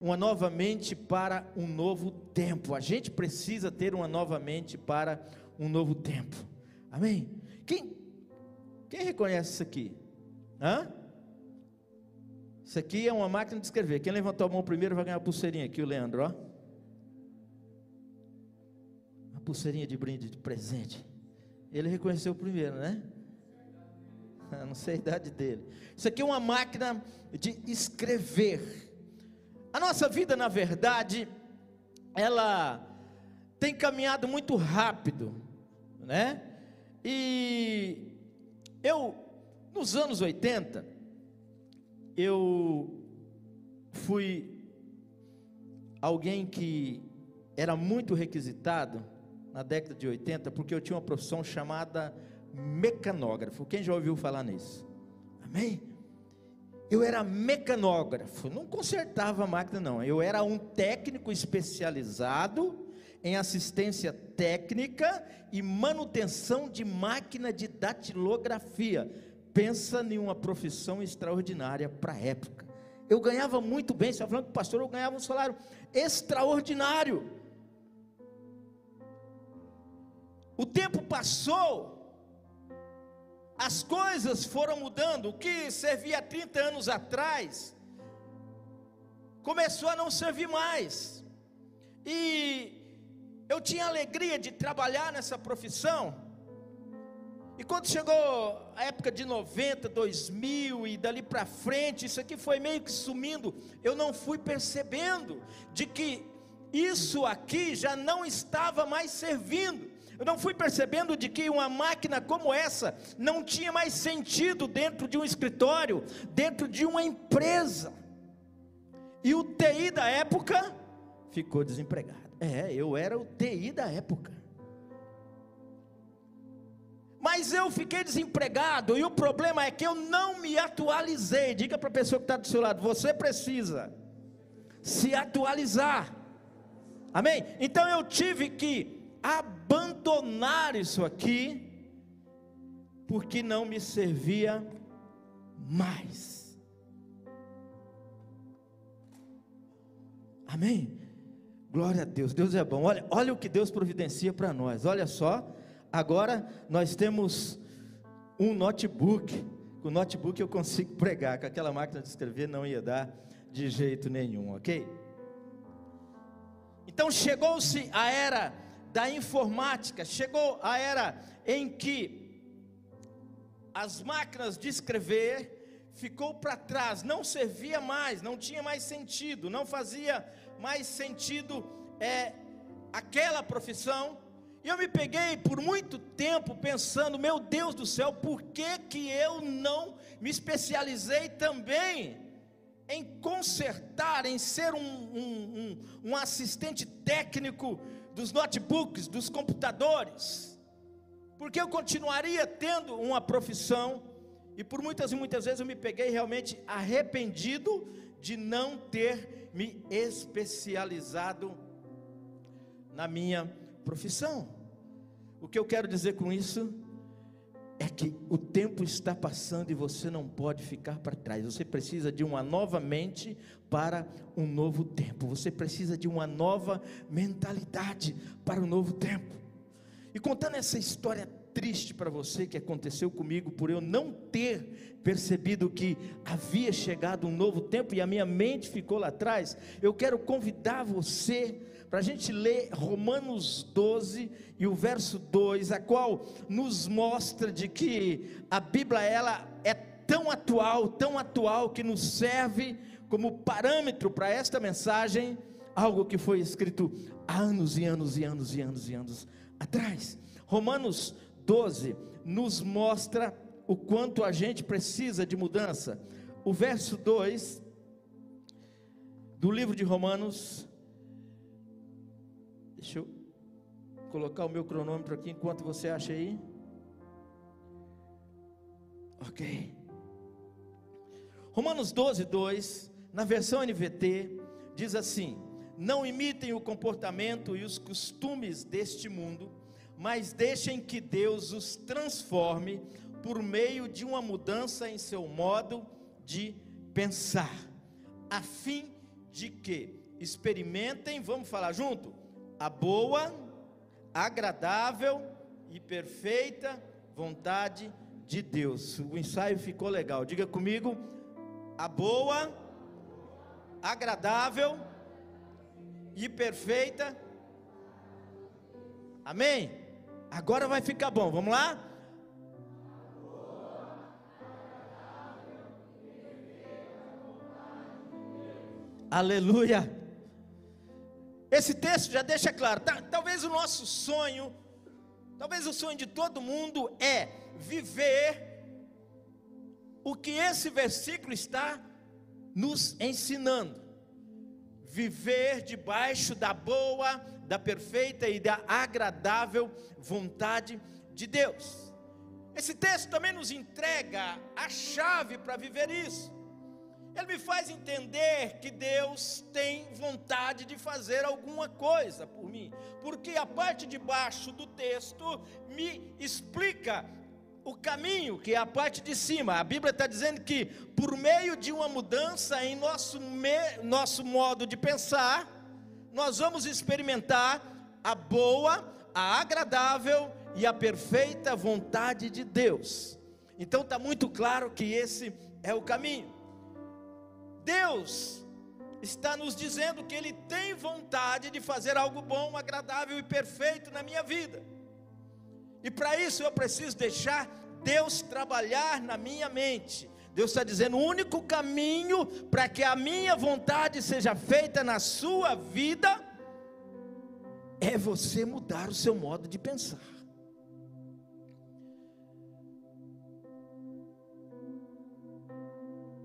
uma nova mente para um novo tempo. A gente precisa ter uma nova mente para um novo tempo. Amém? Quem, quem reconhece isso aqui? Hã? Isso aqui é uma máquina de escrever. Quem levantou a mão primeiro vai ganhar a pulseirinha aqui, o Leandro, ó. Uma pulseirinha de brinde, de presente. Ele reconheceu o primeiro, né? Não sei a idade dele. Isso aqui é uma máquina de escrever. A nossa vida, na verdade, ela tem caminhado muito rápido, né? E eu, nos anos 80, eu fui alguém que era muito requisitado na década de 80, porque eu tinha uma profissão chamada mecanógrafo. Quem já ouviu falar nisso? Amém? Eu era mecanógrafo, não consertava a máquina, não. Eu era um técnico especializado em assistência técnica e manutenção de máquina de datilografia. Pensa em uma profissão extraordinária para a época. Eu ganhava muito bem, você está falando que o pastor, eu ganhava um salário extraordinário. O tempo passou, as coisas foram mudando. O que servia 30 anos atrás começou a não servir mais. E eu tinha alegria de trabalhar nessa profissão. E quando chegou a época de 90, 2000 e dali para frente, isso aqui foi meio que sumindo. Eu não fui percebendo de que isso aqui já não estava mais servindo. Eu não fui percebendo de que uma máquina como essa não tinha mais sentido dentro de um escritório, dentro de uma empresa. E o TI da época ficou desempregado. É, eu era o TI da época. Mas eu fiquei desempregado e o problema é que eu não me atualizei. Diga para a pessoa que está do seu lado: você precisa se atualizar. Amém? Então eu tive que abandonar isso aqui, porque não me servia mais. Amém? Glória a Deus, Deus é bom. Olha, olha o que Deus providencia para nós. Olha só, agora nós temos um notebook. Com o notebook eu consigo pregar, com aquela máquina de escrever não ia dar de jeito nenhum, ok? Então chegou-se a era da informática, chegou a era em que as máquinas de escrever ficou para trás, não servia mais, não tinha mais sentido, não fazia mais sentido é, aquela profissão. E eu me peguei por muito tempo pensando, meu Deus do céu, por que, que eu não me especializei também em consertar, em ser um, um, um, um assistente técnico dos notebooks, dos computadores, porque eu continuaria tendo uma profissão, e por muitas e muitas vezes eu me peguei realmente arrependido de não ter me especializado na minha profissão. O que eu quero dizer com isso que o tempo está passando e você não pode ficar para trás. Você precisa de uma nova mente para um novo tempo. Você precisa de uma nova mentalidade para um novo tempo. E contando essa história triste para você que aconteceu comigo por eu não ter percebido que havia chegado um novo tempo e a minha mente ficou lá atrás, eu quero convidar você para a gente ler Romanos 12 e o verso 2, a qual nos mostra de que a Bíblia ela é tão atual, tão atual que nos serve como parâmetro para esta mensagem, algo que foi escrito há anos e anos e anos e anos e anos atrás. Romanos 12 nos mostra o quanto a gente precisa de mudança. O verso 2 do livro de Romanos Deixa eu colocar o meu cronômetro aqui enquanto você acha aí. Ok. Romanos 12, 2, na versão NVT, diz assim: Não imitem o comportamento e os costumes deste mundo, mas deixem que Deus os transforme por meio de uma mudança em seu modo de pensar, a fim de que experimentem, vamos falar junto, a boa, agradável e perfeita vontade de Deus. O ensaio ficou legal. Diga comigo, a boa, agradável e perfeita. Amém? Agora vai ficar bom. Vamos lá? Aleluia. Esse texto já deixa claro. Talvez o nosso sonho, talvez o sonho de todo mundo é viver o que esse versículo está nos ensinando. Viver debaixo da boa, da perfeita e da agradável vontade de Deus. Esse texto também nos entrega a chave para viver isso. Ele me faz entender que Deus tem vontade de fazer alguma coisa por mim, porque a parte de baixo do texto me explica o caminho, que é a parte de cima. A Bíblia está dizendo que por meio de uma mudança em nosso, me, nosso modo de pensar, nós vamos experimentar a boa, a agradável e a perfeita vontade de Deus. Então está muito claro que esse é o caminho. Deus está nos dizendo que Ele tem vontade de fazer algo bom, agradável e perfeito na minha vida. E para isso eu preciso deixar Deus trabalhar na minha mente. Deus está dizendo: o único caminho para que a minha vontade seja feita na sua vida é você mudar o seu modo de pensar.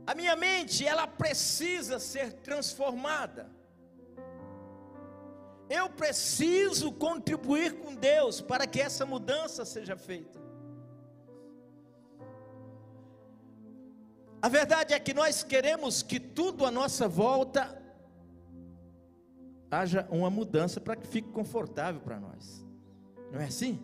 A minha mente, ela precisa ser transformada. Eu preciso contribuir com Deus para que essa mudança seja feita. A verdade é que nós queremos que tudo à nossa volta haja uma mudança para que fique confortável para nós. Não é assim?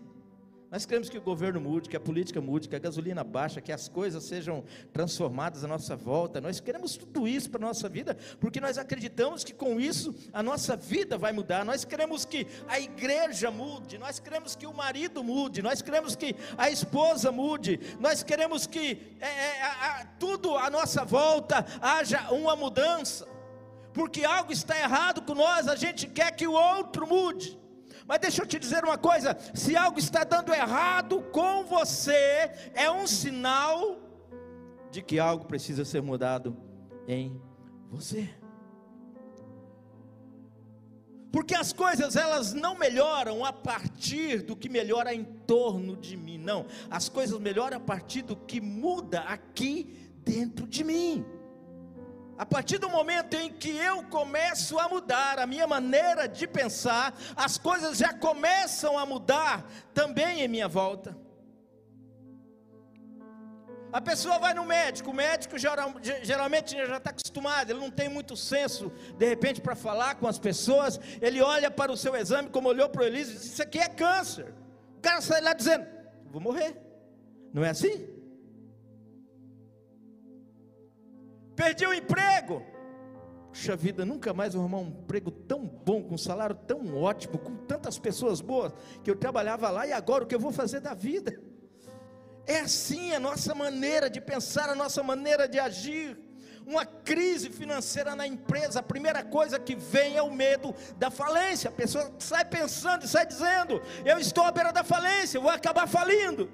Nós queremos que o governo mude, que a política mude, que a gasolina baixe, que as coisas sejam transformadas à nossa volta. Nós queremos tudo isso para a nossa vida, porque nós acreditamos que com isso a nossa vida vai mudar. Nós queremos que a igreja mude, nós queremos que o marido mude, nós queremos que a esposa mude, nós queremos que é, é, a, tudo à nossa volta haja uma mudança, porque algo está errado com nós, a gente quer que o outro mude. Mas deixa eu te dizer uma coisa: se algo está dando errado com você, é um sinal de que algo precisa ser mudado em você. Porque as coisas elas não melhoram a partir do que melhora em torno de mim, não. As coisas melhoram a partir do que muda aqui dentro de mim. A partir do momento em que eu começo a mudar a minha maneira de pensar, as coisas já começam a mudar também em minha volta. A pessoa vai no médico, o médico geralmente já está acostumado, ele não tem muito senso, de repente, para falar com as pessoas. Ele olha para o seu exame, como olhou para o Elise, e diz: Isso aqui é câncer. O cara sai lá dizendo: Vou morrer. Não é assim? Perdi o emprego. Puxa vida, nunca mais vou arrumar um emprego tão bom, com um salário tão ótimo, com tantas pessoas boas, que eu trabalhava lá e agora o que eu vou fazer da vida? É assim a nossa maneira de pensar, a nossa maneira de agir. Uma crise financeira na empresa, a primeira coisa que vem é o medo da falência. A pessoa sai pensando e sai dizendo: Eu estou à beira da falência, vou acabar falindo.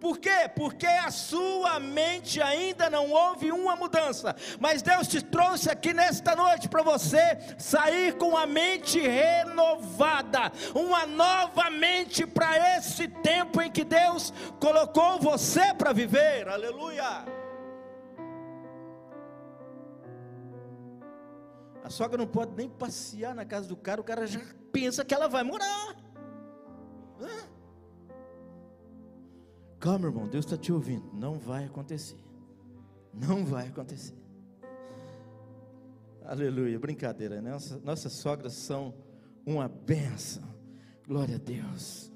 Por quê? Porque a sua mente ainda não houve uma mudança. Mas Deus te trouxe aqui nesta noite para você sair com a mente renovada, uma nova mente para esse tempo em que Deus colocou você para viver. Aleluia. A sogra não pode nem passear na casa do cara, o cara já pensa que ela vai morar. Hã? Calma, irmão, Deus está te ouvindo. Não vai acontecer. Não vai acontecer. Aleluia, brincadeira, né? Nossas, nossas sogras são uma benção. Glória a Deus.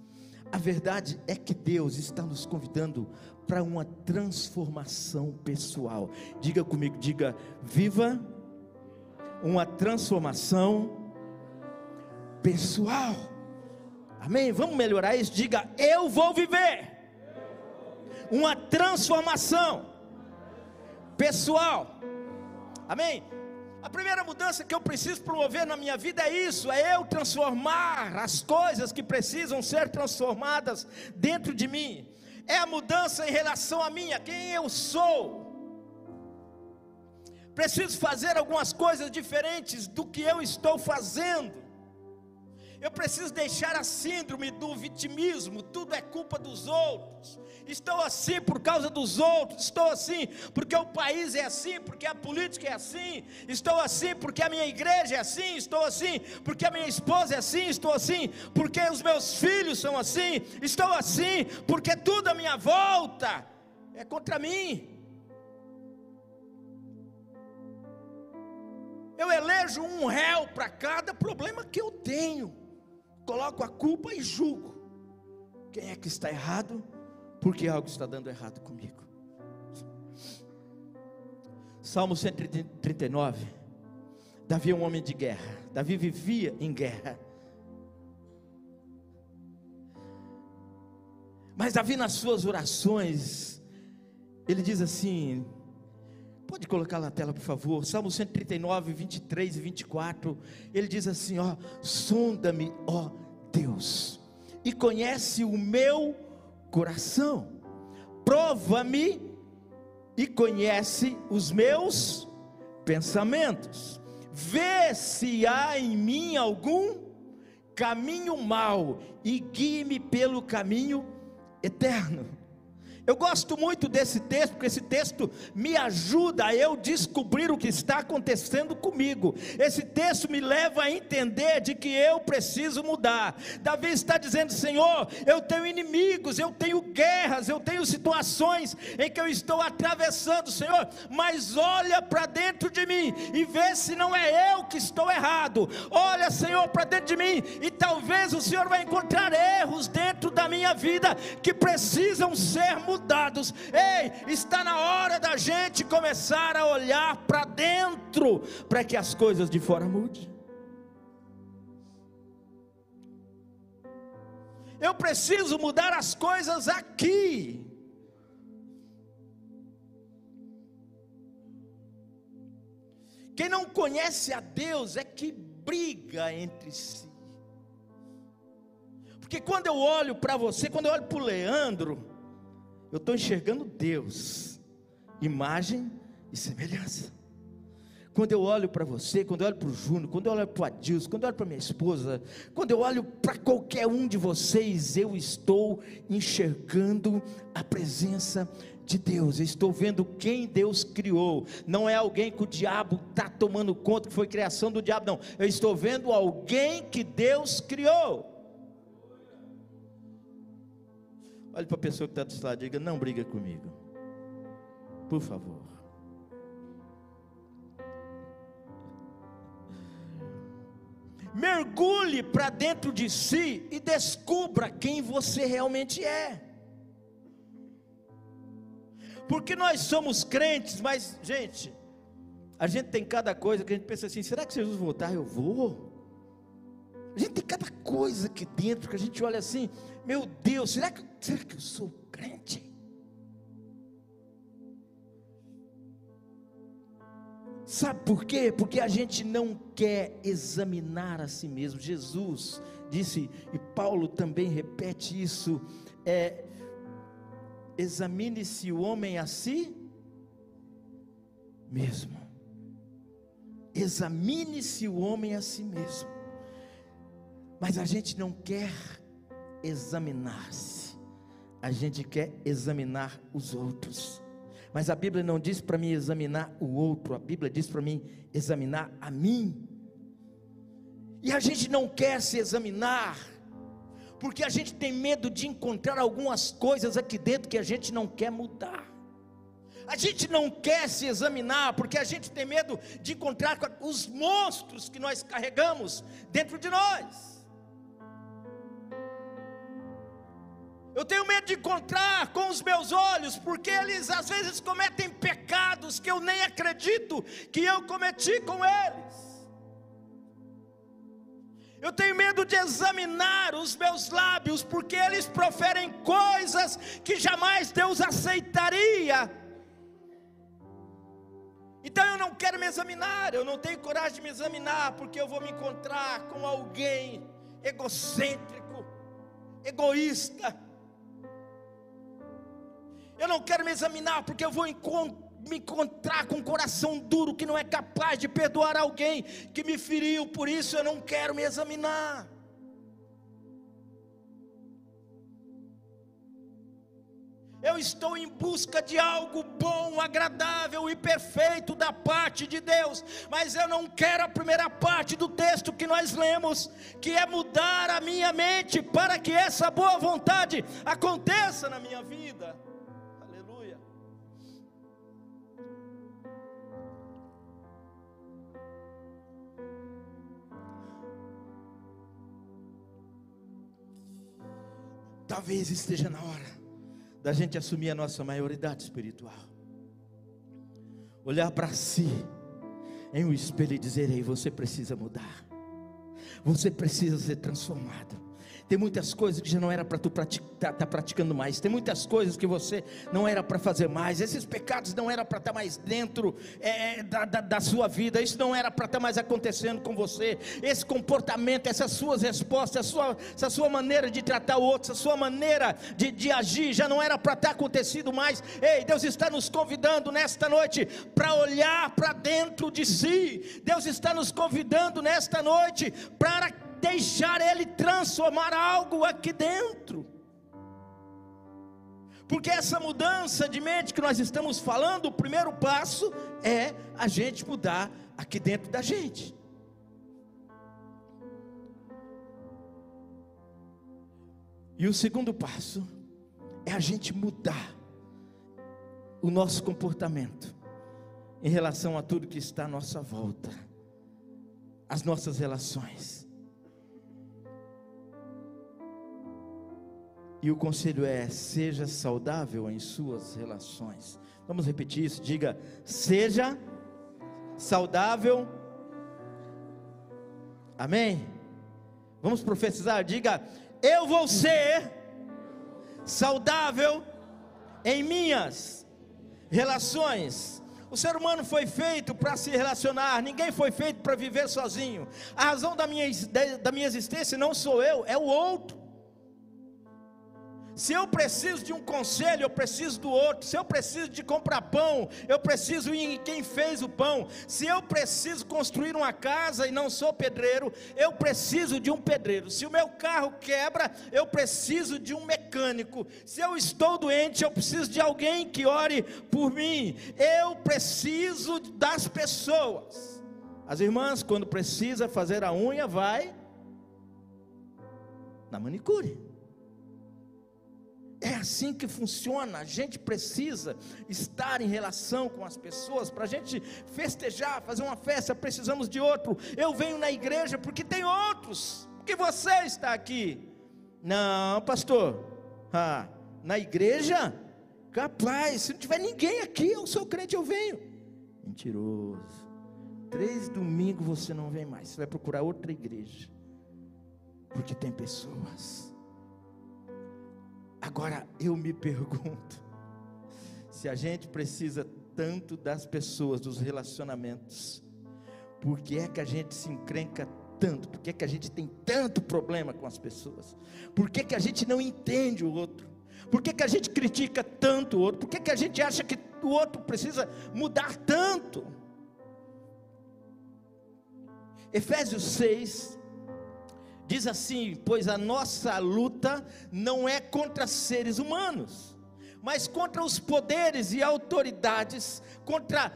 A verdade é que Deus está nos convidando para uma transformação pessoal. Diga comigo, diga: viva uma transformação pessoal. Amém? Vamos melhorar isso? Diga, eu vou viver uma transformação pessoal. Amém? A primeira mudança que eu preciso promover na minha vida é isso: é eu transformar as coisas que precisam ser transformadas dentro de mim. É a mudança em relação a mim, a quem eu sou. Preciso fazer algumas coisas diferentes do que eu estou fazendo. Eu preciso deixar a síndrome do vitimismo, tudo é culpa dos outros. Estou assim por causa dos outros, estou assim porque o país é assim, porque a política é assim, estou assim porque a minha igreja é assim, estou assim porque a minha esposa é assim, estou assim porque os meus filhos são assim, estou assim porque tudo à minha volta é contra mim. Eu elejo um réu para cada problema que eu tenho coloco a culpa e julgo. Quem é que está errado? Porque algo está dando errado comigo. Salmo 139. Davi é um homem de guerra. Davi vivia em guerra. Mas Davi, nas suas orações, ele diz assim: Pode colocar na tela, por favor. Salmo 139, 23 e 24. Ele diz assim: Ó, sonda-me, ó Deus, e conhece o meu coração. Prova-me e conhece os meus pensamentos. Vê se há em mim algum caminho mau e guie-me pelo caminho eterno. Eu gosto muito desse texto, porque esse texto me ajuda a eu descobrir o que está acontecendo comigo. Esse texto me leva a entender de que eu preciso mudar. Davi está dizendo: Senhor, eu tenho inimigos, eu tenho guerras, eu tenho situações em que eu estou atravessando, Senhor, mas olha para dentro de mim e vê se não é eu que estou errado. Olha, Senhor, para dentro de mim e talvez o Senhor vai encontrar erros dentro da minha vida que precisam ser mudados mudados. Ei, está na hora da gente começar a olhar para dentro, para que as coisas de fora mudem. Eu preciso mudar as coisas aqui. Quem não conhece a Deus é que briga entre si. Porque quando eu olho para você, quando eu olho para o Leandro, eu estou enxergando Deus, imagem e semelhança. Quando eu olho para você, quando eu olho para o Júnior, quando eu olho para o Adilson, quando eu olho para minha esposa, quando eu olho para qualquer um de vocês, eu estou enxergando a presença de Deus, eu estou vendo quem Deus criou, não é alguém que o diabo está tomando conta, que foi criação do diabo, não, eu estou vendo alguém que Deus criou. Olhe para a pessoa que está do seu lado e diga: Não briga comigo. Por favor. Mergulhe para dentro de si e descubra quem você realmente é. Porque nós somos crentes, mas, gente, a gente tem cada coisa que a gente pensa assim: será que Jesus voltar? Eu vou. A gente tem cada coisa aqui dentro que a gente olha assim, meu Deus, será que, será que eu sou crente? Sabe por quê? Porque a gente não quer examinar a si mesmo. Jesus disse, e Paulo também repete isso: é, examine-se o homem a si mesmo. Examine-se o homem a si mesmo. Mas a gente não quer examinar-se, a gente quer examinar os outros. Mas a Bíblia não diz para mim examinar o outro, a Bíblia diz para mim examinar a mim. E a gente não quer se examinar, porque a gente tem medo de encontrar algumas coisas aqui dentro que a gente não quer mudar. A gente não quer se examinar, porque a gente tem medo de encontrar os monstros que nós carregamos dentro de nós. Eu tenho medo de encontrar com os meus olhos, porque eles às vezes cometem pecados que eu nem acredito que eu cometi com eles. Eu tenho medo de examinar os meus lábios, porque eles proferem coisas que jamais Deus aceitaria. Então eu não quero me examinar, eu não tenho coragem de me examinar, porque eu vou me encontrar com alguém egocêntrico, egoísta. Eu não quero me examinar, porque eu vou me encontrar com um coração duro que não é capaz de perdoar alguém que me feriu, por isso eu não quero me examinar. Eu estou em busca de algo bom, agradável e perfeito da parte de Deus, mas eu não quero a primeira parte do texto que nós lemos, que é mudar a minha mente para que essa boa vontade aconteça na minha vida. Talvez esteja na hora da gente assumir a nossa maioridade espiritual. Olhar para si em um espelho e dizer: Ei, você precisa mudar, você precisa ser transformado. Tem muitas coisas que já não era para tu estar tá, tá praticando mais. Tem muitas coisas que você não era para fazer mais. Esses pecados não era para estar tá mais dentro é, é, da, da, da, sua vida. Isso não era para estar tá mais acontecendo com você. Esse comportamento, essas suas respostas, sua, essa sua maneira de tratar o outro, essa sua maneira de, de agir, já não era para estar acontecido mais. Ei, Deus está nos convidando nesta noite para olhar para dentro de si. Deus está nos convidando nesta noite para deixar Ele transformar algo aqui dentro. Porque essa mudança de mente que nós estamos falando, o primeiro passo é a gente mudar aqui dentro da gente. E o segundo passo é a gente mudar o nosso comportamento em relação a tudo que está à nossa volta, as nossas relações. E o conselho é: seja saudável em suas relações. Vamos repetir isso? Diga: seja saudável. Amém? Vamos profetizar? Diga: eu vou ser saudável em minhas relações. O ser humano foi feito para se relacionar, ninguém foi feito para viver sozinho. A razão da minha, da minha existência não sou eu, é o outro. Se eu preciso de um conselho, eu preciso do outro. Se eu preciso de comprar pão, eu preciso ir em quem fez o pão. Se eu preciso construir uma casa e não sou pedreiro, eu preciso de um pedreiro. Se o meu carro quebra, eu preciso de um mecânico. Se eu estou doente, eu preciso de alguém que ore por mim. Eu preciso das pessoas. As irmãs, quando precisa fazer a unha, vai na manicure. É assim que funciona. A gente precisa estar em relação com as pessoas. Para a gente festejar, fazer uma festa, precisamos de outro. Eu venho na igreja porque tem outros. Porque você está aqui. Não, pastor. Ah, na igreja? Capaz, se não tiver ninguém aqui, eu sou crente, eu venho. Mentiroso. Três domingos você não vem mais. Você vai procurar outra igreja. Porque tem pessoas Agora eu me pergunto: se a gente precisa tanto das pessoas, dos relacionamentos, por que é que a gente se encrenca tanto? Por que é que a gente tem tanto problema com as pessoas? Por que, é que a gente não entende o outro? Por que, é que a gente critica tanto o outro? Por que, é que a gente acha que o outro precisa mudar tanto? Efésios 6, Diz assim: Pois a nossa luta não é contra seres humanos, mas contra os poderes e autoridades, contra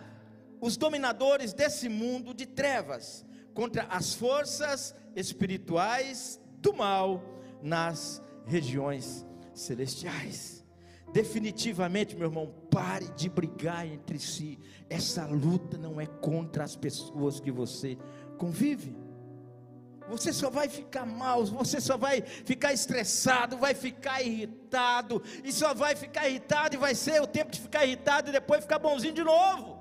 os dominadores desse mundo de trevas, contra as forças espirituais do mal nas regiões celestiais. Definitivamente, meu irmão, pare de brigar entre si. Essa luta não é contra as pessoas que você convive. Você só vai ficar mal, você só vai ficar estressado, vai ficar irritado, e só vai ficar irritado, e vai ser o tempo de ficar irritado e depois ficar bonzinho de novo.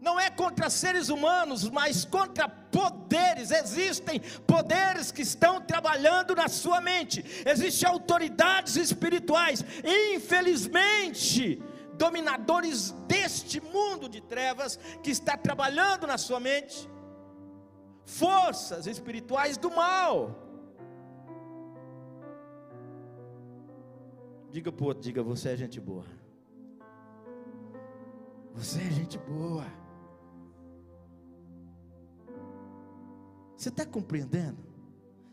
Não é contra seres humanos, mas contra poderes. Existem poderes que estão trabalhando na sua mente, existem autoridades espirituais, infelizmente, dominadores deste mundo de trevas que está trabalhando na sua mente forças espirituais do mal. Diga para outro, diga, você é gente boa. Você é gente boa. Você está compreendendo?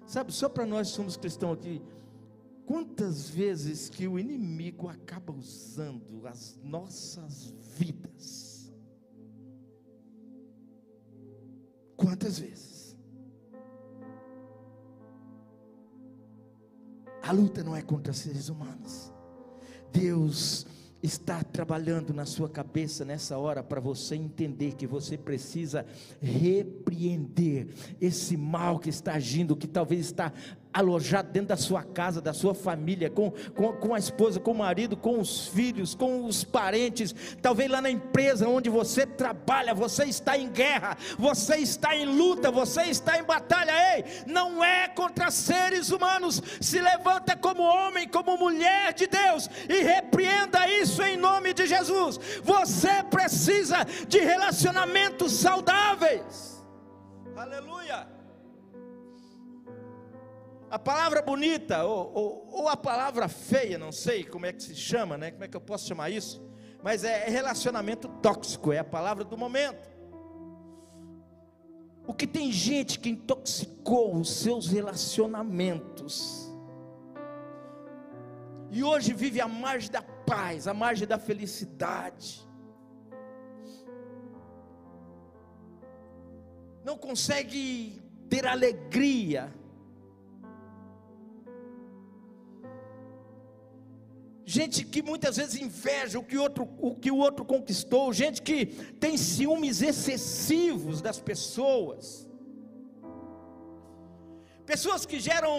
Sabe, só para nós somos cristãos aqui, quantas vezes que o inimigo acaba usando as nossas vidas Quantas vezes? A luta não é contra seres humanos. Deus está trabalhando na sua cabeça nessa hora para você entender que você precisa repreender esse mal que está agindo, que talvez está alojado dentro da sua casa, da sua família, com, com, com a esposa, com o marido, com os filhos, com os parentes, talvez lá na empresa onde você trabalha, você está em guerra, você está em luta, você está em batalha, ei, não é contra seres humanos, se levanta como homem, como mulher de Deus e repreenda isso em nome de Jesus. Você precisa de relacionamentos saudáveis. Aleluia. A palavra bonita, ou, ou, ou, a palavra feia, não sei como é que se chama, né? Como é que eu posso chamar isso? Mas é, é relacionamento tóxico, é a palavra do momento. O que tem gente que intoxicou os seus relacionamentos. E hoje vive à margem da paz, à margem da felicidade. Não consegue ter alegria gente que muitas vezes inveja o que, outro, o que o outro conquistou, gente que tem ciúmes excessivos das pessoas, pessoas que geram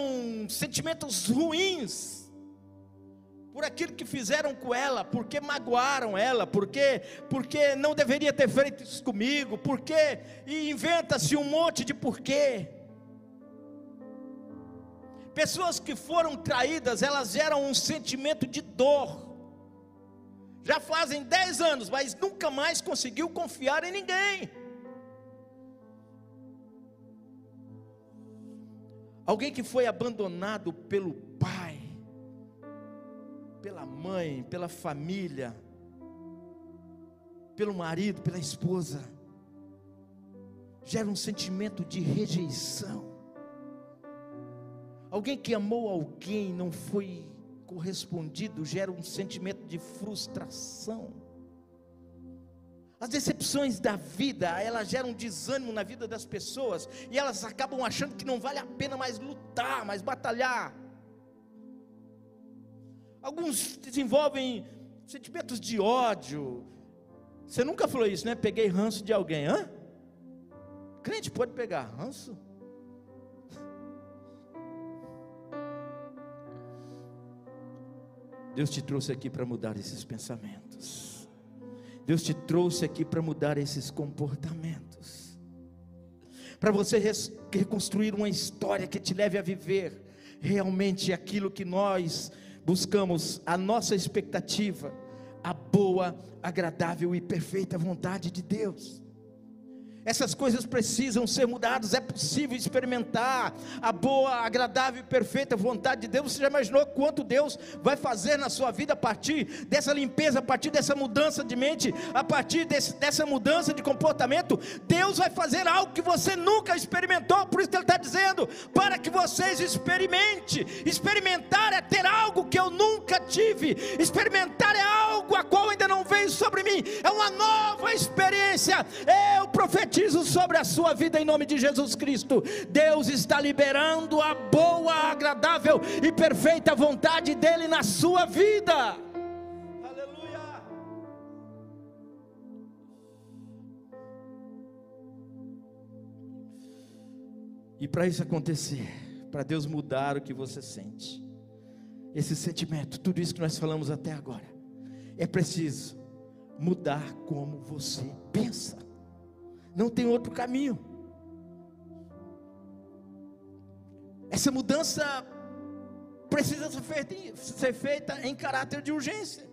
sentimentos ruins por aquilo que fizeram com ela, porque magoaram ela, porque porque não deveria ter feito isso comigo, porque e inventa-se um monte de porquê. Pessoas que foram traídas, elas geram um sentimento de dor. Já fazem 10 anos, mas nunca mais conseguiu confiar em ninguém. Alguém que foi abandonado pelo pai, pela mãe, pela família, pelo marido, pela esposa, gera um sentimento de rejeição. Alguém que amou alguém não foi correspondido, gera um sentimento de frustração. As decepções da vida, elas geram desânimo na vida das pessoas e elas acabam achando que não vale a pena mais lutar, mais batalhar. Alguns desenvolvem sentimentos de ódio. Você nunca falou isso, né? Peguei ranço de alguém, hã? Crente pode pegar ranço? Deus te trouxe aqui para mudar esses pensamentos. Deus te trouxe aqui para mudar esses comportamentos. Para você reconstruir uma história que te leve a viver realmente aquilo que nós buscamos, a nossa expectativa, a boa, agradável e perfeita vontade de Deus. Essas coisas precisam ser mudadas, é possível experimentar a boa, agradável e perfeita vontade de Deus. Você já imaginou quanto Deus vai fazer na sua vida a partir dessa limpeza, a partir dessa mudança de mente, a partir desse, dessa mudança de comportamento? Deus vai fazer algo que você nunca experimentou, por isso que Ele está dizendo, para que vocês experimente. Experimentar é ter algo que eu nunca tive, experimentar é algo a qual ainda não veio sobre mim, é uma nova experiência. Eu profetizo profetizo sobre a sua vida em nome de Jesus Cristo. Deus está liberando a boa, agradável e perfeita vontade dEle na sua vida. Aleluia. E para isso acontecer, para Deus mudar o que você sente, esse sentimento, tudo isso que nós falamos até agora, é preciso mudar como você pensa. Não tem outro caminho. Essa mudança precisa ser feita, em caráter de urgência.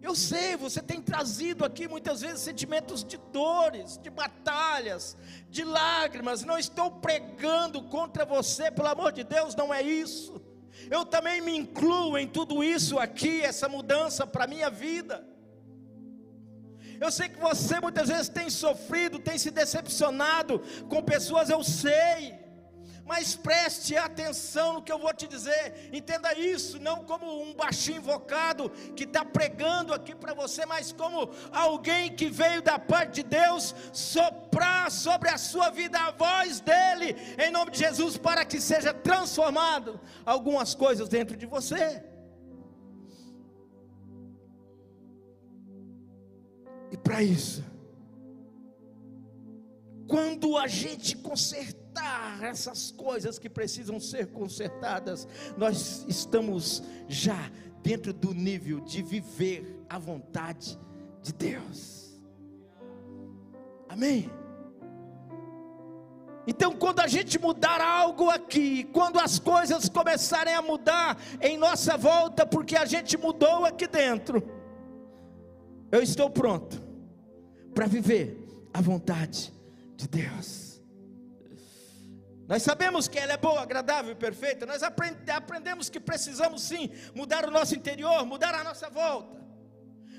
Eu sei, você tem trazido aqui muitas vezes sentimentos de dores, de batalhas, de lágrimas. Não estou pregando contra você, pelo amor de Deus, não é isso. Eu também me incluo em tudo isso aqui, essa mudança para a minha vida. Eu sei que você muitas vezes tem sofrido, tem se decepcionado com pessoas, eu sei mas preste atenção no que eu vou te dizer, entenda isso, não como um baixinho invocado que está pregando aqui para você, mas como alguém que veio da parte de Deus soprar sobre a sua vida a voz dEle, em nome de Jesus, para que seja transformado algumas coisas dentro de você. E para isso, quando a gente consertar essas coisas que precisam ser consertadas, nós estamos já dentro do nível de viver a vontade de Deus. Amém? Então, quando a gente mudar algo aqui, quando as coisas começarem a mudar em nossa volta, porque a gente mudou aqui dentro, eu estou pronto para viver a vontade de Deus. Nós sabemos que ela é boa, agradável e perfeita. Nós aprendemos que precisamos sim mudar o nosso interior, mudar a nossa volta.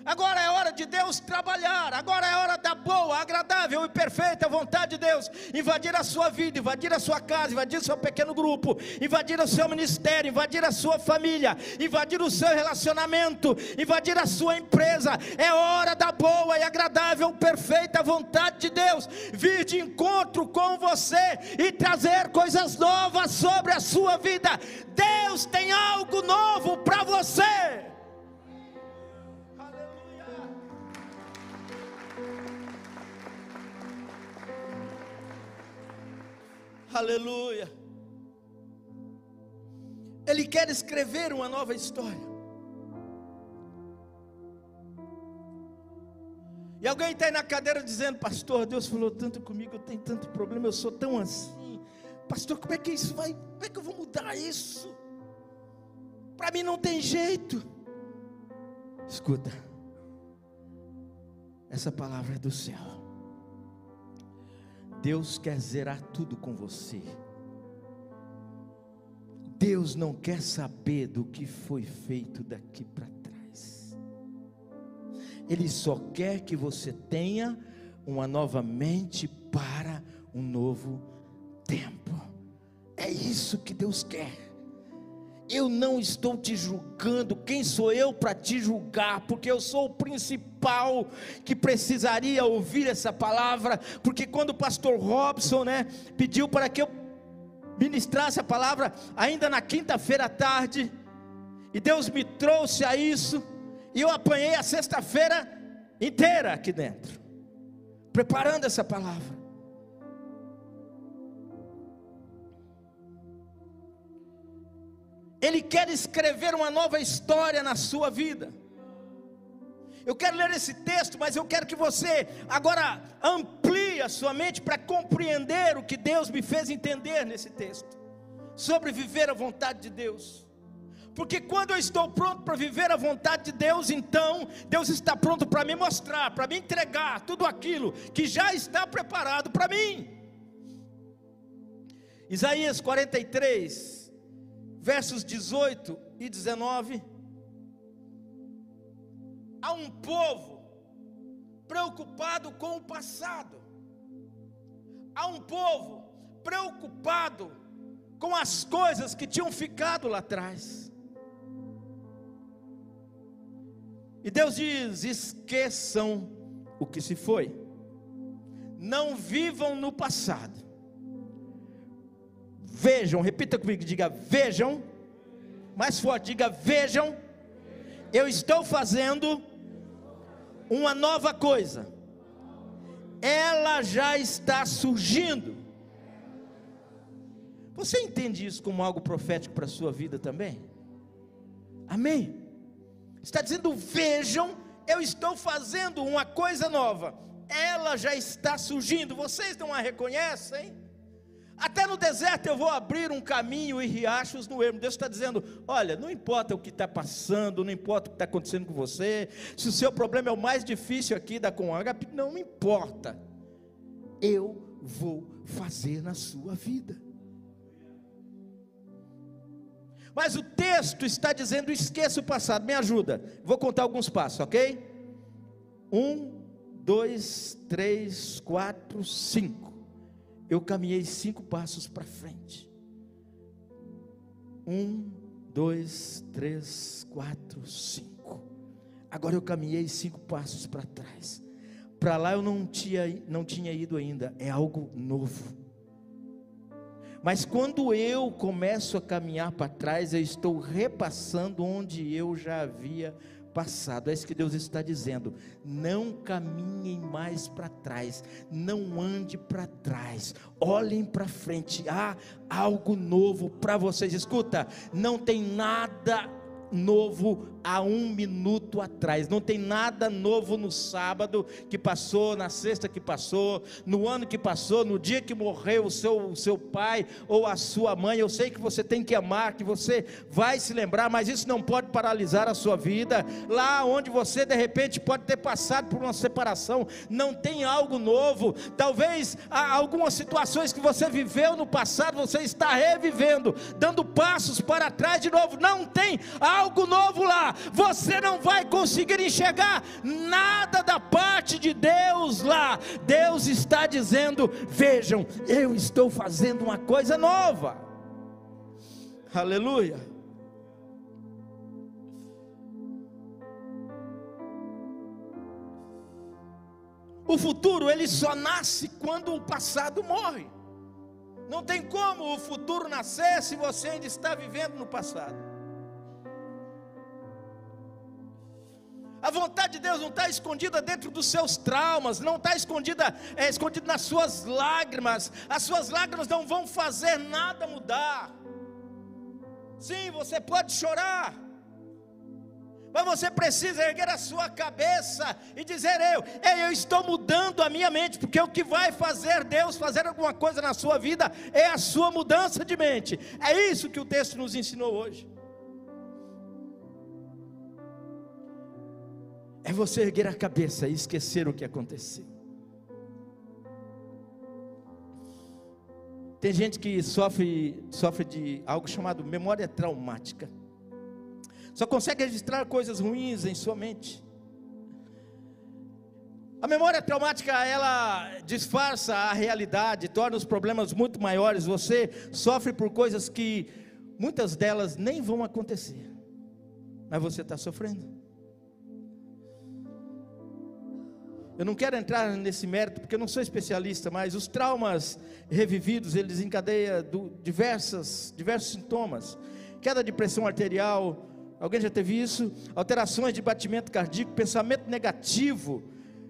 Agora é hora de Deus trabalhar. Agora é hora da boa, agradável e perfeita vontade de Deus invadir a sua vida, invadir a sua casa, invadir o seu pequeno grupo, invadir o seu ministério, invadir a sua família, invadir o seu relacionamento, invadir a sua empresa. É hora da boa e agradável, perfeita vontade de Deus vir de encontro com você e trazer coisas novas sobre a sua vida. Deus tem algo novo para você. Aleluia. Ele quer escrever uma nova história. E alguém está aí na cadeira dizendo, pastor, Deus falou tanto comigo, eu tenho tanto problema, eu sou tão assim. Pastor, como é que isso vai? Como é que eu vou mudar isso? Para mim não tem jeito. Escuta, essa palavra é do céu. Deus quer zerar tudo com você. Deus não quer saber do que foi feito daqui para trás. Ele só quer que você tenha uma nova mente para um novo tempo. É isso que Deus quer. Eu não estou te julgando, quem sou eu para te julgar? Porque eu sou o principal que precisaria ouvir essa palavra, porque quando o pastor Robson, né, pediu para que eu ministrasse a palavra ainda na quinta-feira à tarde, e Deus me trouxe a isso, e eu apanhei a sexta-feira inteira aqui dentro, preparando essa palavra. Ele quer escrever uma nova história na sua vida. Eu quero ler esse texto, mas eu quero que você agora amplie a sua mente para compreender o que Deus me fez entender nesse texto, sobre viver a vontade de Deus. Porque quando eu estou pronto para viver a vontade de Deus, então Deus está pronto para me mostrar, para me entregar tudo aquilo que já está preparado para mim. Isaías 43, versos 18 e 19. Há um povo preocupado com o passado, há um povo preocupado com as coisas que tinham ficado lá atrás. E Deus diz: esqueçam o que se foi, não vivam no passado, Vejam, repita comigo, diga: vejam. Mais forte, diga: vejam. Eu estou fazendo uma nova coisa. ela já está surgindo. Você entende isso como algo profético para a sua vida também? Amém? Está dizendo: vejam, eu estou fazendo uma coisa nova, ela já está surgindo, vocês não a reconhecem? Até no deserto eu vou abrir um caminho e riachos no ermo. Deus está dizendo: olha, não importa o que está passando, não importa o que está acontecendo com você, se o seu problema é o mais difícil aqui da Conagap, não importa. Eu vou fazer na sua vida. Mas o texto está dizendo: esqueça o passado, me ajuda. Vou contar alguns passos, ok? Um, dois, três, quatro, cinco eu caminhei cinco passos para frente. Um, dois, três, quatro, cinco. Agora eu caminhei cinco passos para trás. Para lá eu não tinha, não tinha ido ainda. É algo novo. Mas quando eu começo a caminhar para trás, eu estou repassando onde eu já havia passado. É isso que Deus está dizendo. Não caminhem mais para trás, não ande para trás, olhem para frente. Há algo novo para vocês. Escuta, não tem nada novo há um minuto atrás. Não tem nada novo no sábado que passou, na sexta que passou, no ano que passou, no dia que morreu o seu, o seu pai ou a sua mãe. Eu sei que você tem que amar, que você vai se lembrar, mas isso não pode paralisar a sua vida. Lá onde você de repente pode ter passado por uma separação, não tem algo novo. Talvez algumas situações que você viveu no passado, você está revivendo, dando passos para trás de novo. Não tem algo novo lá você não vai conseguir enxergar nada da parte de Deus lá. Deus está dizendo: vejam, eu estou fazendo uma coisa nova. Aleluia. O futuro ele só nasce quando o passado morre. Não tem como o futuro nascer se você ainda está vivendo no passado. A vontade de Deus não está escondida dentro dos seus traumas, não está escondida, é, escondida nas suas lágrimas. As suas lágrimas não vão fazer nada mudar. Sim, você pode chorar, mas você precisa erguer a sua cabeça e dizer: eu, eu estou mudando a minha mente, porque o que vai fazer Deus fazer alguma coisa na sua vida é a sua mudança de mente. É isso que o texto nos ensinou hoje. É você erguer a cabeça e esquecer o que aconteceu. Tem gente que sofre, sofre de algo chamado memória traumática. Só consegue registrar coisas ruins em sua mente. A memória traumática, ela disfarça a realidade, torna os problemas muito maiores. Você sofre por coisas que muitas delas nem vão acontecer, mas você está sofrendo. Eu não quero entrar nesse mérito porque eu não sou especialista, mas os traumas revividos, eles encadeiam diversas, diversos sintomas. Queda de pressão arterial, alguém já teve isso? Alterações de batimento cardíaco, pensamento negativo,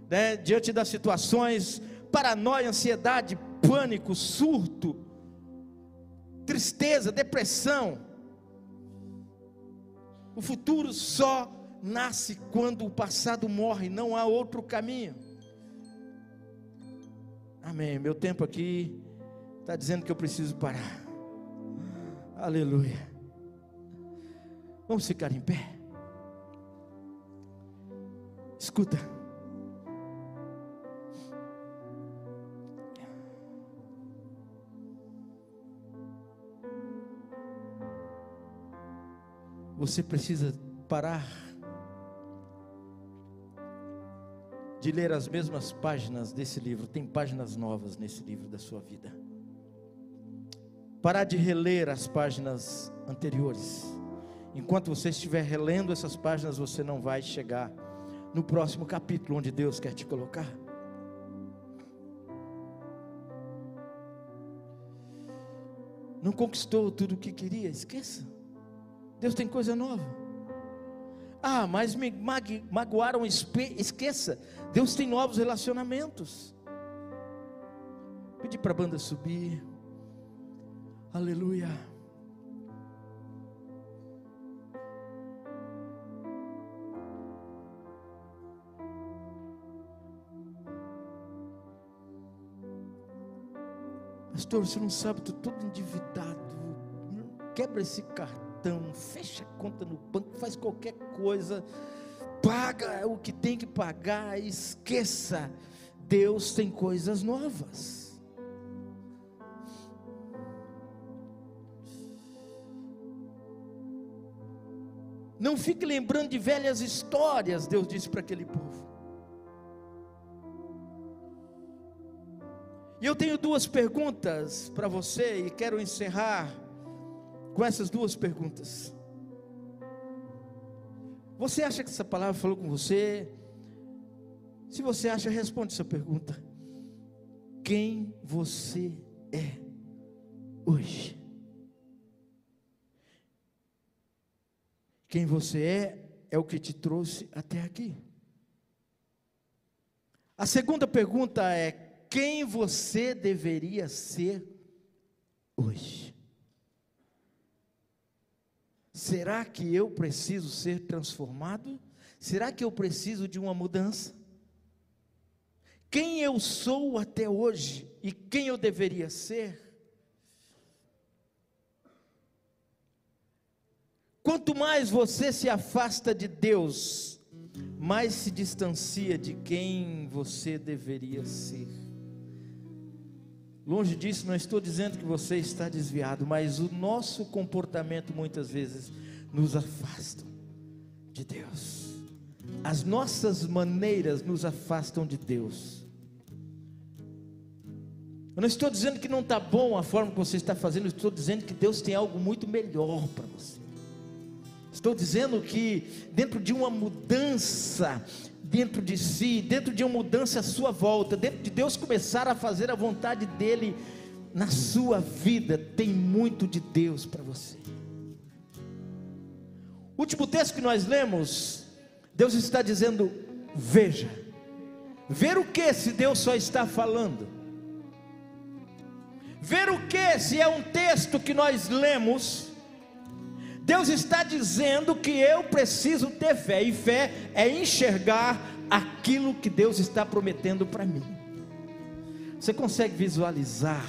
né, diante das situações, paranoia, ansiedade, pânico, surto, tristeza, depressão. O futuro só nasce quando o passado morre, não há outro caminho. Amém. Meu tempo aqui está dizendo que eu preciso parar. Aleluia. Vamos ficar em pé. Escuta. Você precisa parar de ler as mesmas páginas desse livro, tem páginas novas nesse livro da sua vida. Parar de reler as páginas anteriores. Enquanto você estiver relendo essas páginas, você não vai chegar no próximo capítulo onde Deus quer te colocar. Não conquistou tudo o que queria, esqueça. Deus tem coisa nova. Ah, mas me magoaram, esqueça. Deus tem novos relacionamentos. Pedir para a banda subir. Aleluia. Pastor, você não sabe, estou todo endividado. Quebra esse cartão, fecha a conta no banco, faz qualquer coisa, paga o que tem que pagar, esqueça. Deus tem coisas novas. Não fique lembrando de velhas histórias, Deus disse para aquele povo. E eu tenho duas perguntas para você e quero encerrar com essas duas perguntas. Você acha que essa palavra falou com você? Se você acha, responde essa pergunta. Quem você é hoje? Quem você é é o que te trouxe até aqui. A segunda pergunta é: quem você deveria ser hoje. Será que eu preciso ser transformado? Será que eu preciso de uma mudança? Quem eu sou até hoje e quem eu deveria ser? Quanto mais você se afasta de Deus, mais se distancia de quem você deveria ser. Longe disso, não estou dizendo que você está desviado, mas o nosso comportamento muitas vezes nos afasta de Deus. As nossas maneiras nos afastam de Deus. Eu não estou dizendo que não está bom a forma que você está fazendo, eu estou dizendo que Deus tem algo muito melhor para você. Estou dizendo que dentro de uma mudança dentro de si, dentro de uma mudança à sua volta, dentro de Deus começar a fazer a vontade dEle na sua vida, tem muito de Deus para você. Último texto que nós lemos, Deus está dizendo: veja, ver o que se Deus só está falando? Ver o que se é um texto que nós lemos? Deus está dizendo que eu preciso ter fé, e fé é enxergar aquilo que Deus está prometendo para mim. Você consegue visualizar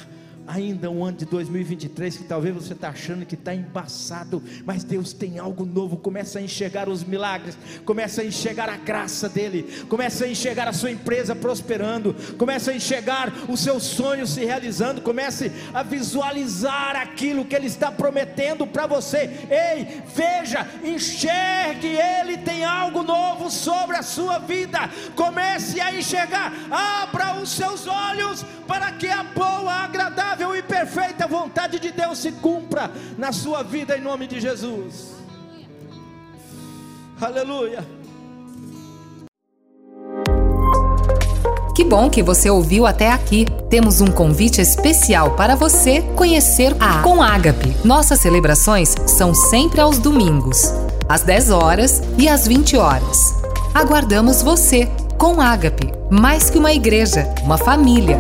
ainda um ano de 2023 que talvez você está achando que está embaçado, mas Deus tem algo novo. Começa a enxergar os milagres, começa a enxergar a graça dele, começa a enxergar a sua empresa prosperando, começa a enxergar os seus sonhos se realizando, comece a visualizar aquilo que ele está prometendo para você. Ei, veja, enxergue, ele tem algo novo sobre a sua vida. Comece a enxergar, abra os seus olhos para que a boa, agradável agradável e perfeita vontade de Deus se cumpra na sua vida em nome de Jesus. Aleluia. Que bom que você ouviu até aqui. Temos um convite especial para você conhecer a Com Ágape. Nossas celebrações são sempre aos domingos, às 10 horas e às 20 horas. Aguardamos você com Ágape, mais que uma igreja, uma família